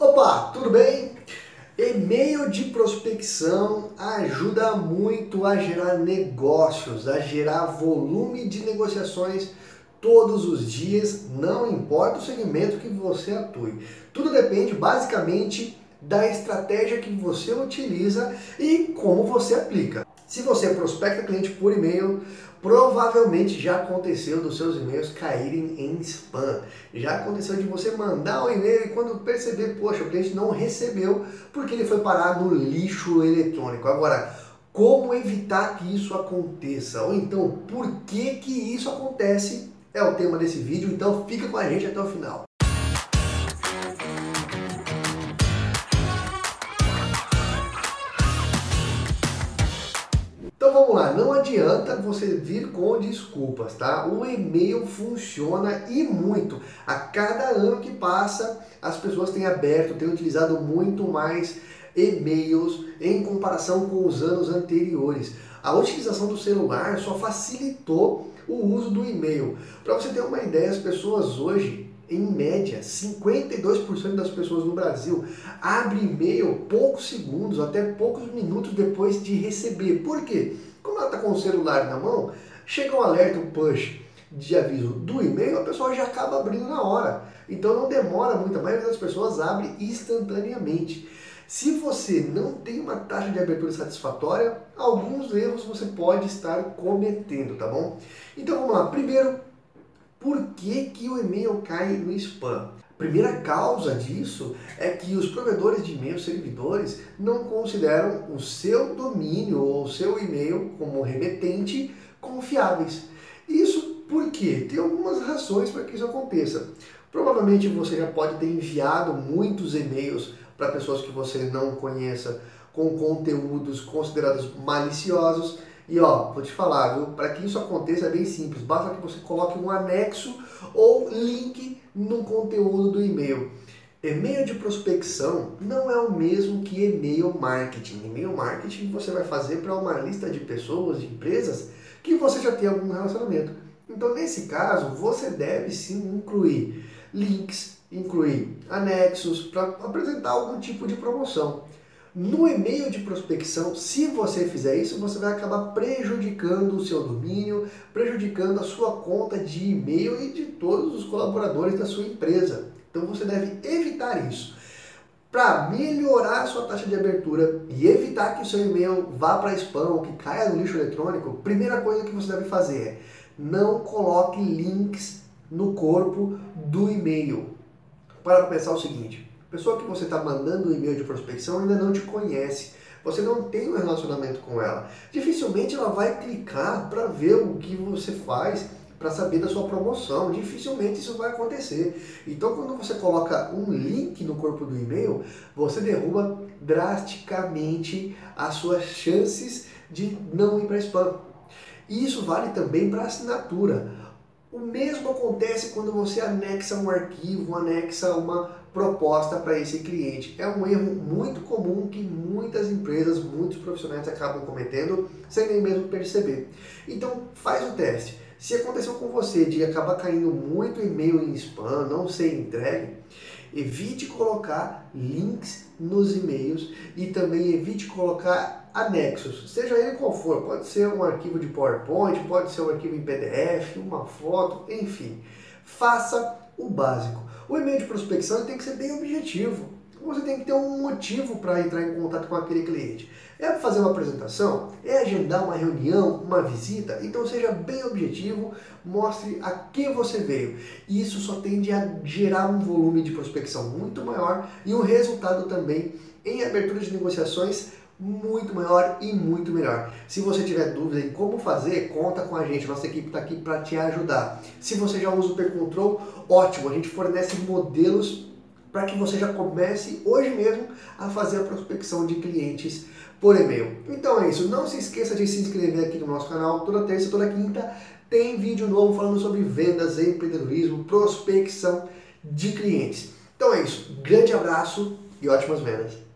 Opa, tudo bem? E-mail de prospecção ajuda muito a gerar negócios, a gerar volume de negociações todos os dias, não importa o segmento que você atue. Tudo depende basicamente da estratégia que você utiliza e como você aplica. Se você prospecta cliente por e-mail, provavelmente já aconteceu dos seus e-mails caírem em spam. Já aconteceu de você mandar um e-mail e quando perceber, poxa, o cliente não recebeu porque ele foi parar no lixo eletrônico. Agora, como evitar que isso aconteça? Ou então, por que que isso acontece? É o tema desse vídeo, então fica com a gente até o final. Lá, não adianta você vir com desculpas, tá? O e-mail funciona e muito. A cada ano que passa, as pessoas têm aberto, têm utilizado muito mais e-mails em comparação com os anos anteriores. A utilização do celular só facilitou o uso do e-mail. Para você ter uma ideia, as pessoas hoje em média, 52% das pessoas no Brasil abrem e-mail poucos segundos, até poucos minutos depois de receber. Por quê? Como ela está com o celular na mão, chega um alerta, um push de aviso do e-mail, a pessoa já acaba abrindo na hora. Então não demora muito, a maioria das pessoas abre instantaneamente. Se você não tem uma taxa de abertura satisfatória, alguns erros você pode estar cometendo, tá bom? Então vamos lá. Primeiro, por que, que o e-mail cai no spam? Primeira causa disso é que os provedores de e-mail, servidores, não consideram o seu domínio ou o seu e-mail como remetente confiáveis. Isso por quê? Tem algumas razões para que isso aconteça. Provavelmente você já pode ter enviado muitos e-mails para pessoas que você não conheça com conteúdos considerados maliciosos e ó, vou te falar, viu? Para que isso aconteça é bem simples. Basta que você coloque um anexo ou link no conteúdo do e-mail. E-mail de prospecção não é o mesmo que e-mail marketing. E-mail marketing você vai fazer para uma lista de pessoas, de empresas que você já tem algum relacionamento. Então, nesse caso, você deve sim incluir links, incluir anexos para apresentar algum tipo de promoção. No e-mail de prospecção, se você fizer isso, você vai acabar prejudicando o seu domínio, prejudicando a sua conta de e-mail e de todos os colaboradores da sua empresa. Então você deve evitar isso. Para melhorar a sua taxa de abertura e evitar que o seu e-mail vá para spam ou que caia no lixo eletrônico, primeira coisa que você deve fazer é não coloque links no corpo do e-mail. Para pensar o seguinte, a pessoa que você está mandando um e-mail de prospecção ainda não te conhece. Você não tem um relacionamento com ela. Dificilmente ela vai clicar para ver o que você faz, para saber da sua promoção. Dificilmente isso vai acontecer. Então, quando você coloca um link no corpo do e-mail, você derruba drasticamente as suas chances de não ir para spam. E isso vale também para assinatura. O mesmo acontece quando você anexa um arquivo, anexa uma proposta para esse cliente. É um erro muito comum que muitas empresas, muitos profissionais acabam cometendo sem nem mesmo perceber. Então, faz o teste. Se aconteceu com você de acabar caindo muito e-mail em spam, não ser entregue, evite colocar links nos e-mails e também evite colocar anexos, seja ele qual for, pode ser um arquivo de PowerPoint, pode ser um arquivo em PDF, uma foto, enfim. Faça o básico. O e-mail de prospecção tem que ser bem objetivo. Você tem que ter um motivo para entrar em contato com aquele cliente. É fazer uma apresentação? É agendar uma reunião, uma visita? Então seja bem objetivo, mostre a que você veio. E isso só tende a gerar um volume de prospecção muito maior e um resultado também em abertura de negociações muito maior e muito melhor. Se você tiver dúvida em como fazer, conta com a gente. Nossa equipe está aqui para te ajudar. Se você já usa o P-Control, ótimo. A gente fornece modelos para que você já comece hoje mesmo a fazer a prospecção de clientes por e-mail. Então é isso. Não se esqueça de se inscrever aqui no nosso canal. Toda terça, toda quinta tem vídeo novo falando sobre vendas, empreendedorismo, prospecção de clientes. Então é isso. Grande abraço e ótimas vendas.